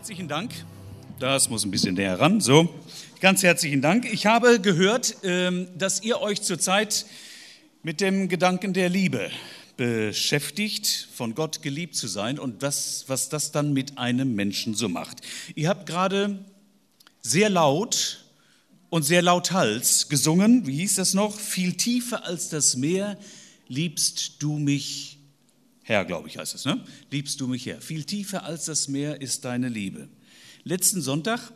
Herzlichen Dank. Das muss ein bisschen näher ran. So, ganz herzlichen Dank. Ich habe gehört, ähm, dass ihr euch zurzeit mit dem Gedanken der Liebe beschäftigt, von Gott geliebt zu sein und das, was das dann mit einem Menschen so macht. Ihr habt gerade sehr laut und sehr lauthals gesungen, wie hieß das noch? Viel tiefer als das Meer liebst du mich Herr, glaube ich, heißt es, ne? Liebst du mich Herr. Viel tiefer als das Meer ist deine Liebe. Letzten Sonntag,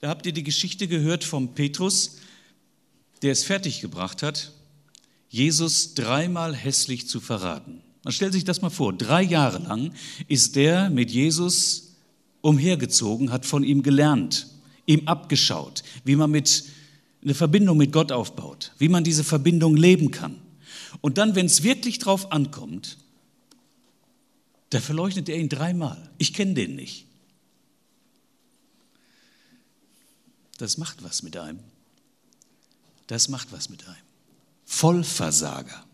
da habt ihr die Geschichte gehört vom Petrus, der es fertiggebracht hat, Jesus dreimal hässlich zu verraten. Man stellt sich das mal vor, drei Jahre lang ist der mit Jesus umhergezogen, hat von ihm gelernt, ihm abgeschaut, wie man mit eine Verbindung mit Gott aufbaut, wie man diese Verbindung leben kann. Und dann, wenn es wirklich drauf ankommt, da verleugnet er ihn dreimal. Ich kenne den nicht. Das macht was mit einem. Das macht was mit einem. Vollversager.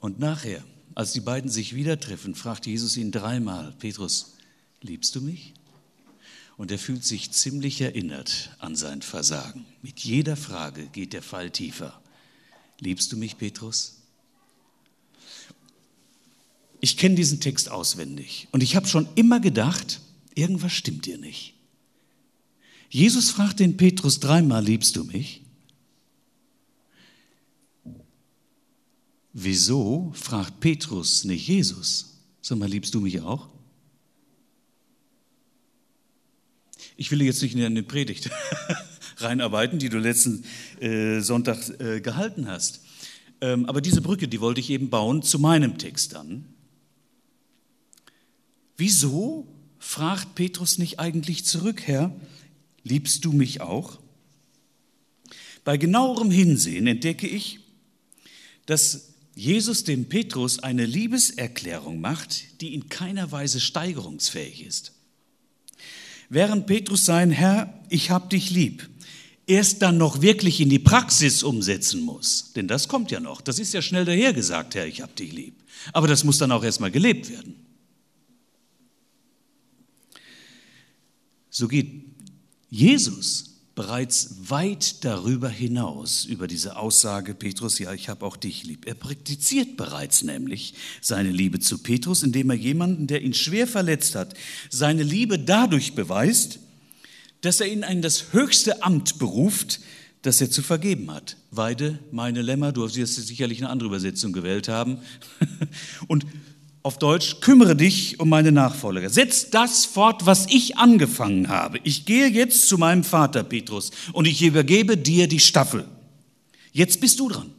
Und nachher, als die beiden sich wieder treffen, fragt Jesus ihn dreimal, Petrus, liebst du mich? Und er fühlt sich ziemlich erinnert an sein Versagen. Mit jeder Frage geht der Fall tiefer. Liebst du mich, Petrus? Ich kenne diesen Text auswendig und ich habe schon immer gedacht, irgendwas stimmt dir nicht. Jesus fragt den Petrus dreimal, liebst du mich? Wieso fragt Petrus nicht Jesus? Mal, liebst du mich auch? Ich will jetzt nicht in eine Predigt reinarbeiten, die du letzten äh, Sonntag äh, gehalten hast. Ähm, aber diese Brücke, die wollte ich eben bauen zu meinem Text dann. Wieso fragt Petrus nicht eigentlich zurück, Herr, liebst du mich auch? Bei genauerem Hinsehen entdecke ich, dass Jesus dem Petrus eine Liebeserklärung macht, die in keiner Weise steigerungsfähig ist. Während Petrus sein Herr, ich hab dich lieb, erst dann noch wirklich in die Praxis umsetzen muss, denn das kommt ja noch, das ist ja schnell dahergesagt, Herr, ich hab dich lieb, aber das muss dann auch erstmal gelebt werden. So geht Jesus bereits weit darüber hinaus, über diese Aussage Petrus, ja, ich habe auch dich lieb. Er praktiziert bereits nämlich seine Liebe zu Petrus, indem er jemanden, der ihn schwer verletzt hat, seine Liebe dadurch beweist, dass er ihn in das höchste Amt beruft, das er zu vergeben hat. Weide meine Lämmer, du wirst sicherlich eine andere Übersetzung gewählt haben. Und auf Deutsch, kümmere dich um meine Nachfolger. Setz das fort, was ich angefangen habe. Ich gehe jetzt zu meinem Vater Petrus und ich übergebe dir die Staffel. Jetzt bist du dran.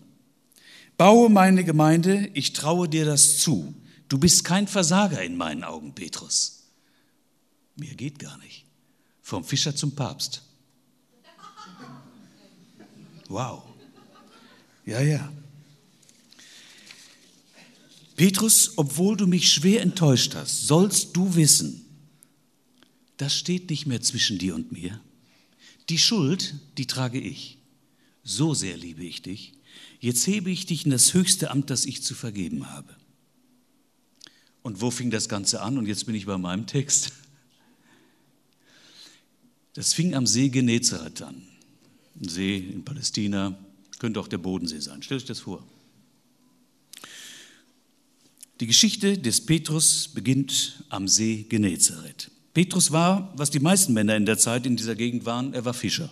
Baue meine Gemeinde, ich traue dir das zu. Du bist kein Versager in meinen Augen, Petrus. Mir geht gar nicht. Vom Fischer zum Papst. Wow. Ja, ja. Petrus, obwohl du mich schwer enttäuscht hast, sollst du wissen, das steht nicht mehr zwischen dir und mir. Die Schuld, die trage ich. So sehr liebe ich dich. Jetzt hebe ich dich in das höchste Amt, das ich zu vergeben habe. Und wo fing das Ganze an? Und jetzt bin ich bei meinem Text. Das fing am See Genezareth an. Ein See in Palästina, könnte auch der Bodensee sein. Stellt euch das vor. Die Geschichte des Petrus beginnt am See Genezareth. Petrus war, was die meisten Männer in der Zeit in dieser Gegend waren, er war Fischer.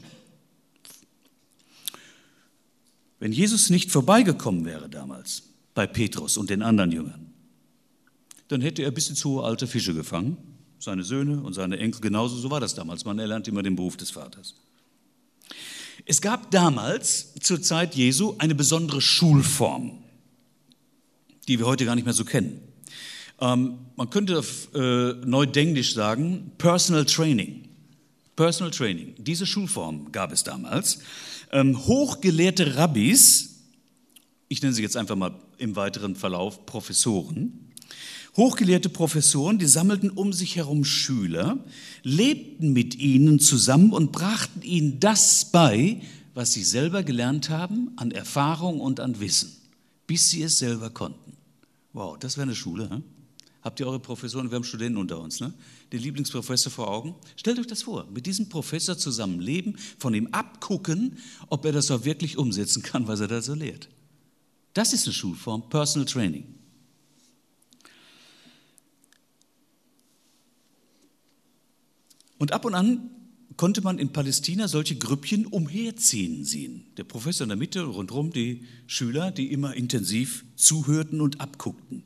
Wenn Jesus nicht vorbeigekommen wäre damals bei Petrus und den anderen Jüngern, dann hätte er bis ins hohe Alter Fische gefangen, seine Söhne und seine Enkel genauso. So war das damals. Man erlernt immer den Beruf des Vaters. Es gab damals zur Zeit Jesu eine besondere Schulform die wir heute gar nicht mehr so kennen. Ähm, man könnte äh, Neudenglisch sagen, Personal Training. Personal Training. Diese Schulform gab es damals. Ähm, hochgelehrte Rabbis, ich nenne sie jetzt einfach mal im weiteren Verlauf Professoren, Hochgelehrte Professoren, die sammelten um sich herum Schüler, lebten mit ihnen zusammen und brachten ihnen das bei, was sie selber gelernt haben an Erfahrung und an Wissen, bis sie es selber konnten. Wow, das wäre eine Schule. Hm? Habt ihr eure Professoren, wir haben Studenten unter uns, ne? den Lieblingsprofessor vor Augen? Stellt euch das vor, mit diesem Professor zusammen leben, von ihm abgucken, ob er das auch wirklich umsetzen kann, was er da so lehrt. Das ist eine Schulform, Personal Training. Und ab und an konnte man in Palästina solche Grüppchen umherziehen sehen. Der Professor in der Mitte, rundherum die Schüler, die immer intensiv zuhörten und abguckten.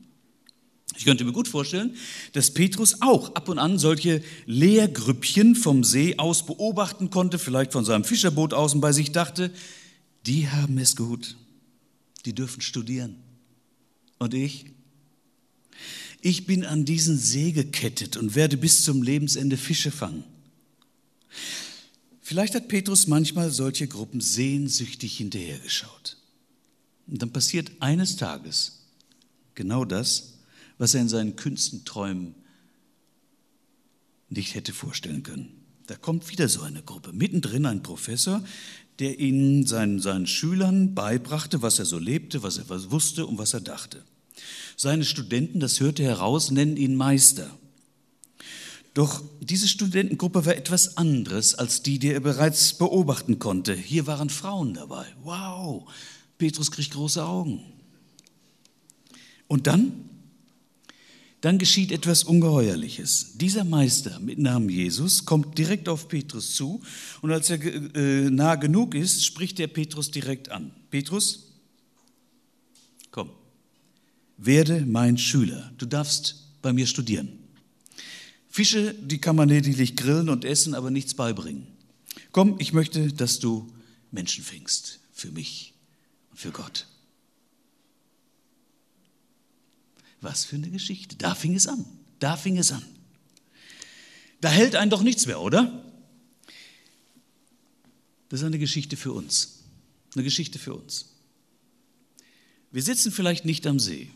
Ich könnte mir gut vorstellen, dass Petrus auch ab und an solche Lehrgrüppchen vom See aus beobachten konnte, vielleicht von seinem Fischerboot aus und bei sich dachte, die haben es gut, die dürfen studieren. Und ich? Ich bin an diesen See gekettet und werde bis zum Lebensende Fische fangen. Vielleicht hat Petrus manchmal solche Gruppen sehnsüchtig hinterhergeschaut. Und dann passiert eines Tages genau das, was er in seinen Künstenträumen nicht hätte vorstellen können. Da kommt wieder so eine Gruppe. Mittendrin ein Professor, der ihnen seinen, seinen Schülern beibrachte, was er so lebte, was er wusste und was er dachte. Seine Studenten, das hörte heraus, nennen ihn Meister. Doch diese Studentengruppe war etwas anderes als die, die er bereits beobachten konnte. Hier waren Frauen dabei. Wow, Petrus kriegt große Augen. Und dann? Dann geschieht etwas Ungeheuerliches. Dieser Meister mit Namen Jesus kommt direkt auf Petrus zu und als er äh, nah genug ist, spricht er Petrus direkt an. Petrus, komm, werde mein Schüler. Du darfst bei mir studieren. Fische, die kann man lediglich grillen und essen, aber nichts beibringen. Komm, ich möchte, dass du Menschen fängst für mich und für Gott. Was für eine Geschichte. Da fing es an. Da fing es an. Da hält einen doch nichts mehr, oder? Das ist eine Geschichte für uns. Eine Geschichte für uns. Wir sitzen vielleicht nicht am See.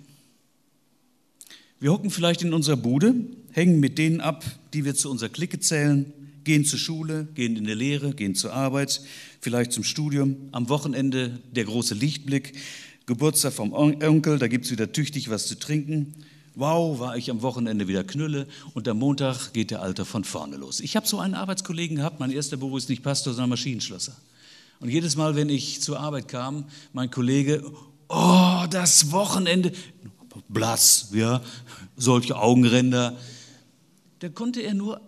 Wir hocken vielleicht in unserer Bude, hängen mit denen ab, die wir zu unserer Clique zählen, gehen zur Schule, gehen in die Lehre, gehen zur Arbeit, vielleicht zum Studium. Am Wochenende der große Lichtblick, Geburtstag vom Onkel, da gibt es wieder tüchtig was zu trinken. Wow, war ich am Wochenende wieder Knülle und am Montag geht der Alter von vorne los. Ich habe so einen Arbeitskollegen gehabt, mein erster Beruf ist nicht Pastor, sondern Maschinenschlosser. Und jedes Mal, wenn ich zur Arbeit kam, mein Kollege, oh, das Wochenende, blass, ja, solche Augenränder. Da konnte er nur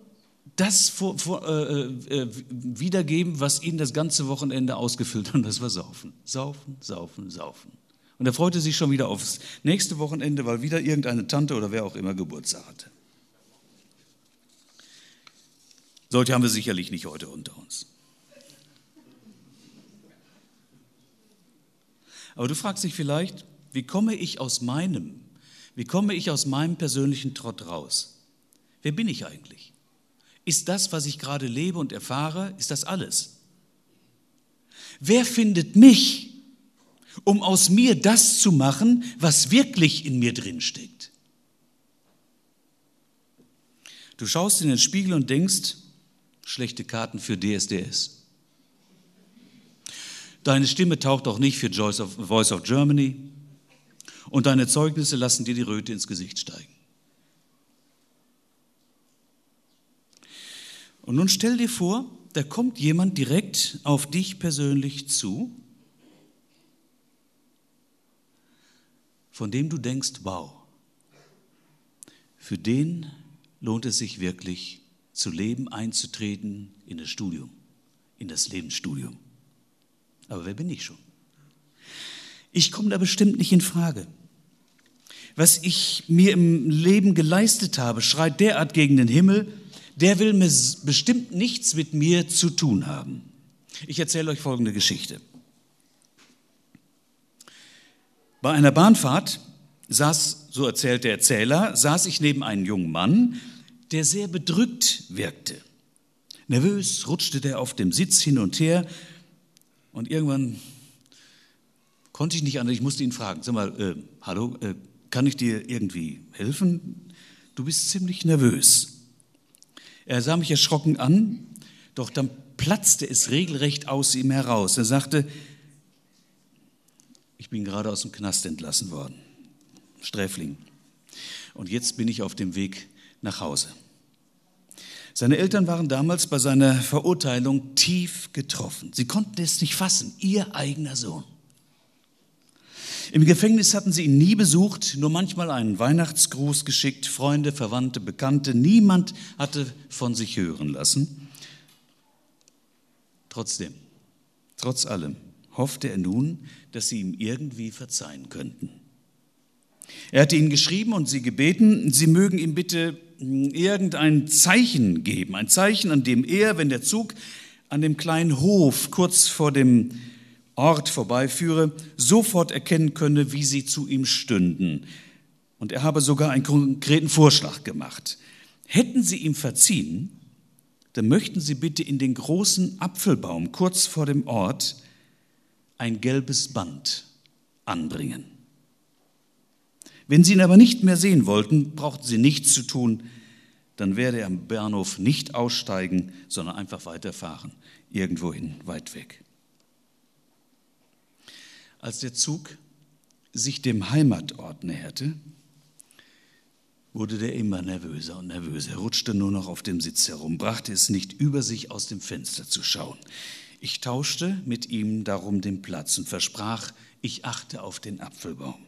das vor, vor, äh, äh, wiedergeben, was ihn das ganze Wochenende ausgefüllt hat, und das war Saufen. Saufen, Saufen, Saufen. Und er freute sich schon wieder aufs nächste Wochenende, weil wieder irgendeine Tante oder wer auch immer Geburtstag hatte. Solche haben wir sicherlich nicht heute unter uns. Aber du fragst dich vielleicht, wie komme ich aus meinem, wie komme ich aus meinem persönlichen Trott raus? Wer bin ich eigentlich? Ist das, was ich gerade lebe und erfahre, ist das alles? Wer findet mich, um aus mir das zu machen, was wirklich in mir drin steckt? Du schaust in den Spiegel und denkst, schlechte Karten für DSDS. Deine Stimme taucht auch nicht für Voice of Germany und deine Zeugnisse lassen dir die Röte ins Gesicht steigen. Und nun stell dir vor, da kommt jemand direkt auf dich persönlich zu, von dem du denkst, wow, für den lohnt es sich wirklich zu leben, einzutreten in das Studium, in das Lebensstudium. Aber wer bin ich schon? Ich komme da bestimmt nicht in Frage was ich mir im Leben geleistet habe, schreit derart gegen den Himmel, der will mir bestimmt nichts mit mir zu tun haben. Ich erzähle euch folgende Geschichte. Bei einer Bahnfahrt saß, so erzählt der Erzähler, saß ich neben einem jungen Mann, der sehr bedrückt wirkte. Nervös rutschte der auf dem Sitz hin und her und irgendwann konnte ich nicht anders, ich musste ihn fragen, sag mal, äh, hallo, äh, kann ich dir irgendwie helfen? Du bist ziemlich nervös. Er sah mich erschrocken an, doch dann platzte es regelrecht aus ihm heraus. Er sagte, ich bin gerade aus dem Knast entlassen worden, Sträfling. Und jetzt bin ich auf dem Weg nach Hause. Seine Eltern waren damals bei seiner Verurteilung tief getroffen. Sie konnten es nicht fassen, ihr eigener Sohn. Im Gefängnis hatten sie ihn nie besucht, nur manchmal einen Weihnachtsgruß geschickt, Freunde, Verwandte, Bekannte. Niemand hatte von sich hören lassen. Trotzdem, trotz allem, hoffte er nun, dass sie ihm irgendwie verzeihen könnten. Er hatte ihnen geschrieben und sie gebeten, sie mögen ihm bitte irgendein Zeichen geben, ein Zeichen, an dem er, wenn der Zug an dem kleinen Hof kurz vor dem Ort vorbeiführe, sofort erkennen könne, wie sie zu ihm stünden. Und er habe sogar einen konkreten Vorschlag gemacht. Hätten sie ihm verziehen, dann möchten sie bitte in den großen Apfelbaum kurz vor dem Ort ein gelbes Band anbringen. Wenn Sie ihn aber nicht mehr sehen wollten, brauchten Sie nichts zu tun, dann werde er am Bahnhof nicht aussteigen, sondern einfach weiterfahren, irgendwohin weit weg. Als der Zug sich dem Heimatort näherte, wurde der immer nervöser und nervöser. Er rutschte nur noch auf dem Sitz herum, brachte es nicht über sich aus dem Fenster zu schauen. Ich tauschte mit ihm darum den Platz und versprach, ich achte auf den Apfelbaum.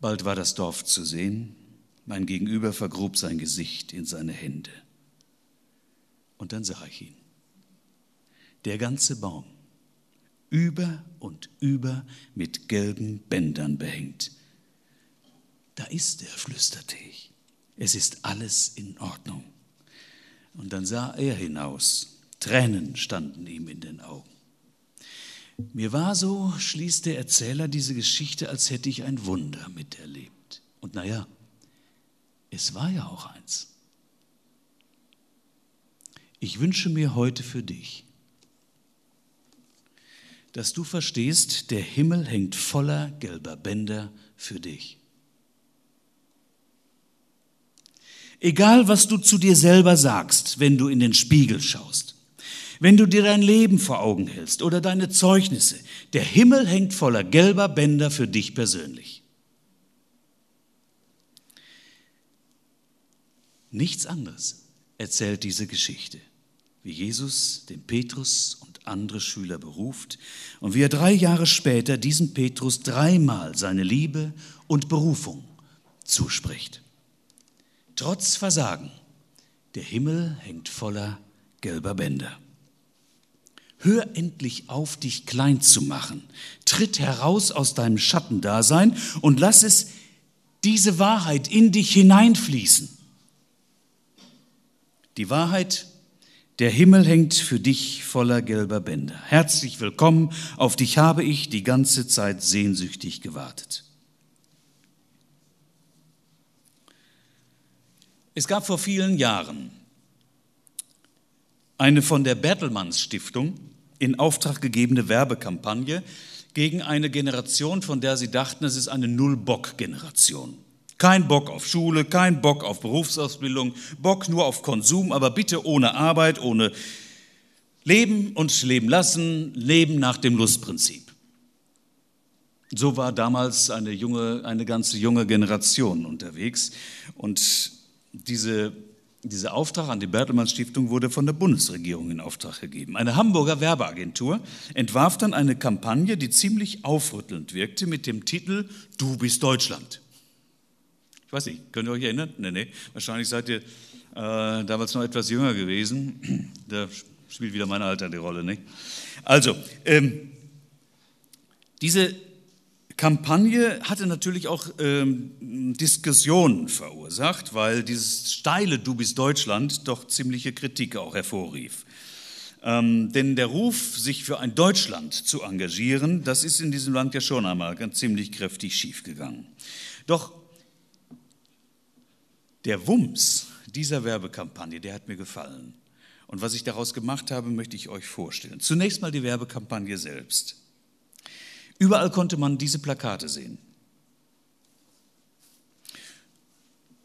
Bald war das Dorf zu sehen, mein Gegenüber vergrub sein Gesicht in seine Hände. Und dann sah ich ihn. Der ganze Baum, über und über mit gelben Bändern behängt. Da ist er, flüsterte ich. Es ist alles in Ordnung. Und dann sah er hinaus. Tränen standen ihm in den Augen. Mir war so, schließt der Erzähler diese Geschichte, als hätte ich ein Wunder miterlebt. Und naja, es war ja auch eins. Ich wünsche mir heute für dich, dass du verstehst, der Himmel hängt voller gelber Bänder für dich. Egal, was du zu dir selber sagst, wenn du in den Spiegel schaust, wenn du dir dein Leben vor Augen hältst oder deine Zeugnisse, der Himmel hängt voller gelber Bänder für dich persönlich. Nichts anderes erzählt diese Geschichte, wie Jesus den Petrus und andere Schüler beruft und wie er drei Jahre später diesem Petrus dreimal seine Liebe und Berufung zuspricht. Trotz Versagen, der Himmel hängt voller gelber Bänder. Hör endlich auf, dich klein zu machen. Tritt heraus aus deinem Schattendasein und lass es diese Wahrheit in dich hineinfließen. Die Wahrheit, der Himmel hängt für dich voller gelber Bänder. Herzlich willkommen, auf dich habe ich die ganze Zeit sehnsüchtig gewartet. Es gab vor vielen Jahren eine von der Bertelmanns Stiftung in Auftrag gegebene Werbekampagne gegen eine Generation, von der sie dachten, es ist eine Null-Bock-Generation. Kein Bock auf Schule, kein Bock auf Berufsausbildung, Bock nur auf Konsum, aber bitte ohne Arbeit, ohne Leben und Leben lassen, Leben nach dem Lustprinzip. So war damals eine junge, eine ganze junge Generation unterwegs und diese dieser Auftrag an die Bertelmann Stiftung wurde von der Bundesregierung in Auftrag gegeben. Eine Hamburger Werbeagentur entwarf dann eine Kampagne, die ziemlich aufrüttelnd wirkte mit dem Titel Du bist Deutschland. Weiß nicht, könnt ihr euch erinnern? Nee, nee, wahrscheinlich seid ihr äh, damals noch etwas jünger gewesen. Da spielt wieder mein Alter die Rolle, nicht? Also, ähm, diese Kampagne hatte natürlich auch ähm, Diskussionen verursacht, weil dieses steile Du bist Deutschland doch ziemliche Kritik auch hervorrief. Ähm, denn der Ruf, sich für ein Deutschland zu engagieren, das ist in diesem Land ja schon einmal ganz ziemlich kräftig schiefgegangen. Doch der Wumms dieser Werbekampagne, der hat mir gefallen. Und was ich daraus gemacht habe, möchte ich euch vorstellen. Zunächst mal die Werbekampagne selbst. Überall konnte man diese Plakate sehen.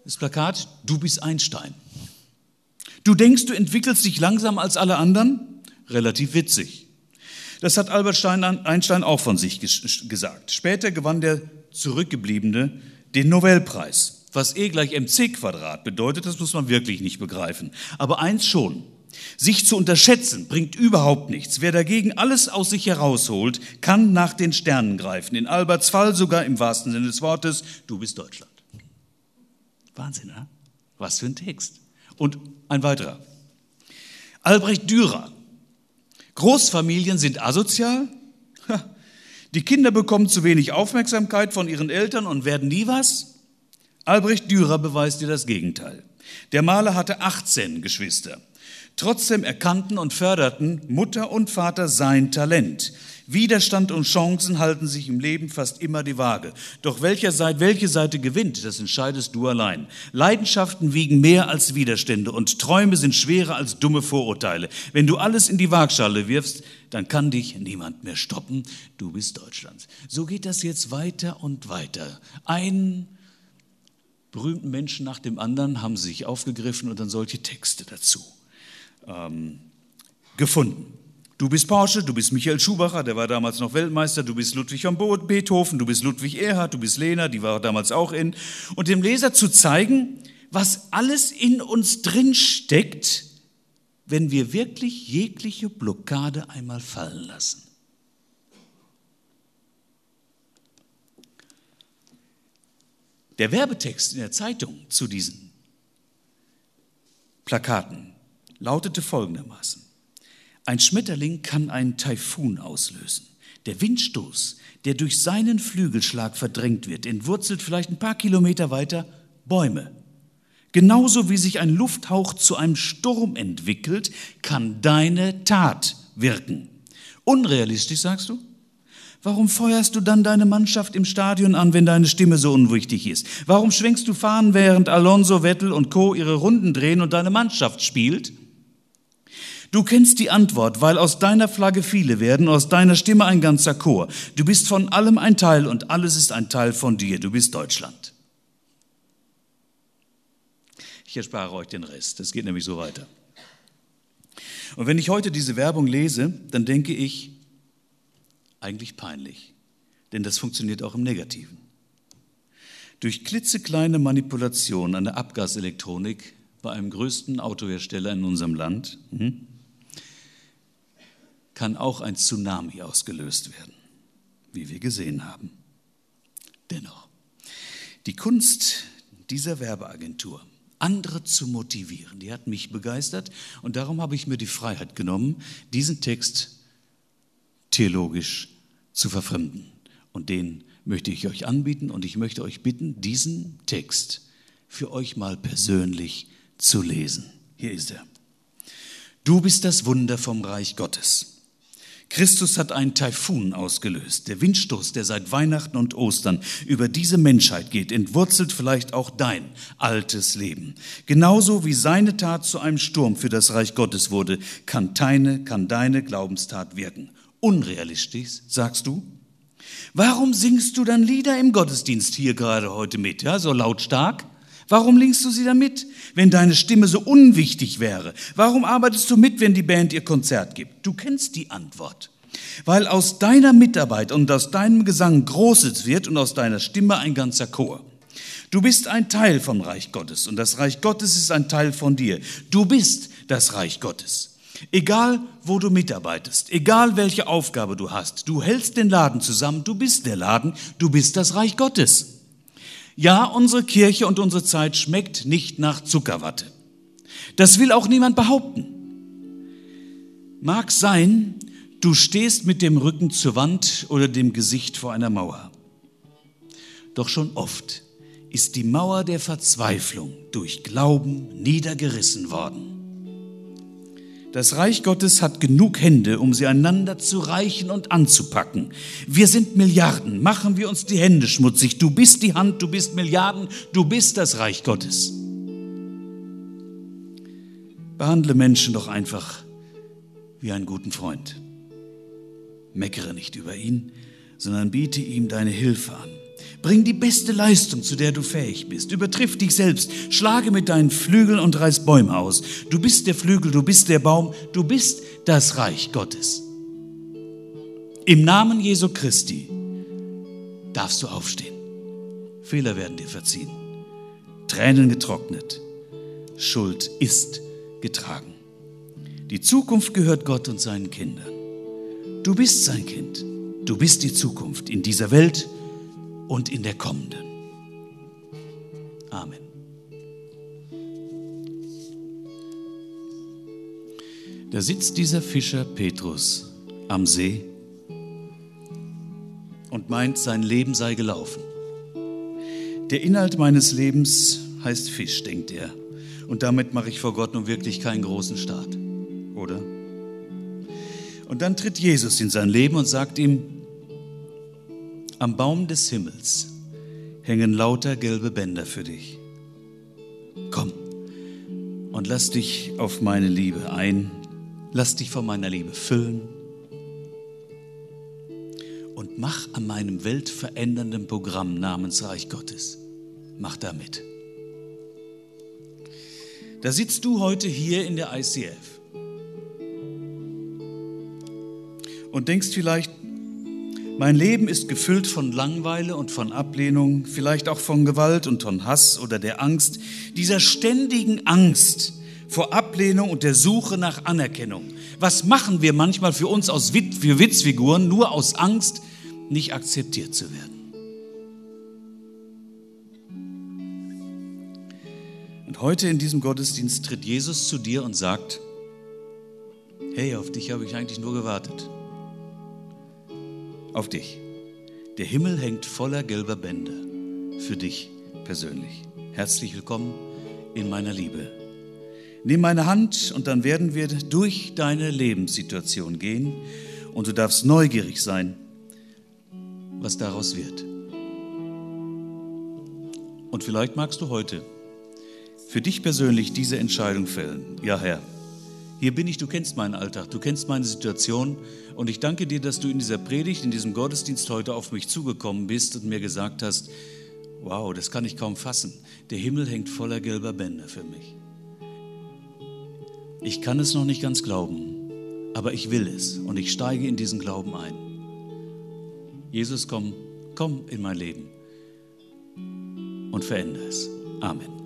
Das Plakat, du bist Einstein. Du denkst, du entwickelst dich langsam als alle anderen? Relativ witzig. Das hat Albert Einstein auch von sich gesagt. Später gewann der Zurückgebliebene den Nobelpreis, was E gleich mc Quadrat bedeutet, das muss man wirklich nicht begreifen. Aber eins schon, sich zu unterschätzen bringt überhaupt nichts. Wer dagegen alles aus sich herausholt, kann nach den Sternen greifen. In Alberts Fall sogar im wahrsten Sinne des Wortes, du bist Deutschland. Wahnsinn, oder? Was für ein Text. Und ein weiterer. Albrecht Dürer. Großfamilien sind asozial. Die Kinder bekommen zu wenig Aufmerksamkeit von ihren Eltern und werden nie was. Albrecht Dürer beweist dir das Gegenteil. Der Maler hatte 18 Geschwister. Trotzdem erkannten und förderten Mutter und Vater sein Talent. Widerstand und Chancen halten sich im Leben fast immer die Waage. Doch welcher Seite, welche Seite gewinnt, das entscheidest du allein. Leidenschaften wiegen mehr als Widerstände und Träume sind schwerer als dumme Vorurteile. Wenn du alles in die Waagschale wirfst, dann kann dich niemand mehr stoppen. Du bist Deutschland. So geht das jetzt weiter und weiter. Ein berühmten Menschen nach dem anderen haben sich aufgegriffen und dann solche Texte dazu ähm, gefunden. Du bist Porsche, du bist Michael Schubacher, der war damals noch Weltmeister, du bist Ludwig von Beethoven, du bist Ludwig Erhard, du bist Lena, die war damals auch in. Und dem Leser zu zeigen, was alles in uns drin steckt, wenn wir wirklich jegliche Blockade einmal fallen lassen. Der Werbetext in der Zeitung zu diesen Plakaten lautete folgendermaßen. Ein Schmetterling kann einen Taifun auslösen. Der Windstoß, der durch seinen Flügelschlag verdrängt wird, entwurzelt vielleicht ein paar Kilometer weiter Bäume. Genauso wie sich ein Lufthauch zu einem Sturm entwickelt, kann deine Tat wirken. Unrealistisch, sagst du? Warum feuerst du dann deine Mannschaft im Stadion an, wenn deine Stimme so unwichtig ist? Warum schwenkst du Fahnen, während Alonso, Vettel und Co. ihre Runden drehen und deine Mannschaft spielt? Du kennst die Antwort, weil aus deiner Flagge viele werden, aus deiner Stimme ein ganzer Chor. Du bist von allem ein Teil und alles ist ein Teil von dir. Du bist Deutschland. Ich erspare euch den Rest. Das geht nämlich so weiter. Und wenn ich heute diese Werbung lese, dann denke ich, eigentlich peinlich. Denn das funktioniert auch im Negativen. Durch klitzekleine Manipulation an der Abgaselektronik bei einem größten Autohersteller in unserem Land hm, kann auch ein Tsunami ausgelöst werden, wie wir gesehen haben. Dennoch, die Kunst dieser Werbeagentur, andere zu motivieren, die hat mich begeistert und darum habe ich mir die Freiheit genommen, diesen Text theologisch zu verfremden. Und den möchte ich euch anbieten und ich möchte euch bitten, diesen Text für euch mal persönlich zu lesen. Hier ist er. Du bist das Wunder vom Reich Gottes. Christus hat einen Taifun ausgelöst. Der Windstoß, der seit Weihnachten und Ostern über diese Menschheit geht, entwurzelt vielleicht auch dein altes Leben. Genauso wie seine Tat zu einem Sturm für das Reich Gottes wurde, kann deine, kann deine Glaubenstat wirken. Unrealistisch, sagst du? Warum singst du dann Lieder im Gottesdienst hier gerade heute mit, ja, so lautstark? Warum linkst du sie da mit, wenn deine Stimme so unwichtig wäre? Warum arbeitest du mit, wenn die Band ihr Konzert gibt? Du kennst die Antwort. Weil aus deiner Mitarbeit und aus deinem Gesang Großes wird und aus deiner Stimme ein ganzer Chor. Du bist ein Teil vom Reich Gottes und das Reich Gottes ist ein Teil von dir. Du bist das Reich Gottes. Egal, wo du mitarbeitest, egal welche Aufgabe du hast, du hältst den Laden zusammen, du bist der Laden, du bist das Reich Gottes. Ja, unsere Kirche und unsere Zeit schmeckt nicht nach Zuckerwatte. Das will auch niemand behaupten. Mag sein, du stehst mit dem Rücken zur Wand oder dem Gesicht vor einer Mauer. Doch schon oft ist die Mauer der Verzweiflung durch Glauben niedergerissen worden. Das Reich Gottes hat genug Hände, um sie einander zu reichen und anzupacken. Wir sind Milliarden. Machen wir uns die Hände schmutzig. Du bist die Hand, du bist Milliarden, du bist das Reich Gottes. Behandle Menschen doch einfach wie einen guten Freund. Meckere nicht über ihn, sondern biete ihm deine Hilfe an. Bring die beste Leistung, zu der du fähig bist. Übertriff dich selbst. Schlage mit deinen Flügeln und reiß Bäume aus. Du bist der Flügel, du bist der Baum, du bist das Reich Gottes. Im Namen Jesu Christi darfst du aufstehen. Fehler werden dir verziehen. Tränen getrocknet. Schuld ist getragen. Die Zukunft gehört Gott und seinen Kindern. Du bist sein Kind. Du bist die Zukunft in dieser Welt und in der kommenden. Amen. Da sitzt dieser Fischer Petrus am See und meint, sein Leben sei gelaufen. Der Inhalt meines Lebens heißt Fisch, denkt er. Und damit mache ich vor Gott nun wirklich keinen großen Start, oder? Und dann tritt Jesus in sein Leben und sagt ihm, am Baum des Himmels hängen lauter gelbe Bänder für dich. Komm und lass dich auf meine Liebe ein, lass dich von meiner Liebe füllen und mach an meinem weltverändernden Programm namens Reich Gottes. Mach da mit. Da sitzt du heute hier in der ICF und denkst vielleicht, mein Leben ist gefüllt von Langweile und von Ablehnung, vielleicht auch von Gewalt und von Hass oder der Angst, dieser ständigen Angst vor Ablehnung und der Suche nach Anerkennung. Was machen wir manchmal für uns aus für Witzfiguren nur aus Angst, nicht akzeptiert zu werden? Und heute in diesem Gottesdienst tritt Jesus zu dir und sagt, hey, auf dich habe ich eigentlich nur gewartet auf dich. Der Himmel hängt voller gelber Bänder für dich persönlich. Herzlich willkommen in meiner Liebe. Nimm meine Hand und dann werden wir durch deine Lebenssituation gehen und du darfst neugierig sein, was daraus wird. Und vielleicht magst du heute für dich persönlich diese Entscheidung fällen. Ja, Herr. Hier bin ich, du kennst meinen Alltag, du kennst meine Situation und ich danke dir, dass du in dieser Predigt, in diesem Gottesdienst heute auf mich zugekommen bist und mir gesagt hast, wow, das kann ich kaum fassen. Der Himmel hängt voller gelber Bänder für mich. Ich kann es noch nicht ganz glauben, aber ich will es und ich steige in diesen Glauben ein. Jesus, komm, komm in mein Leben und verändere es. Amen.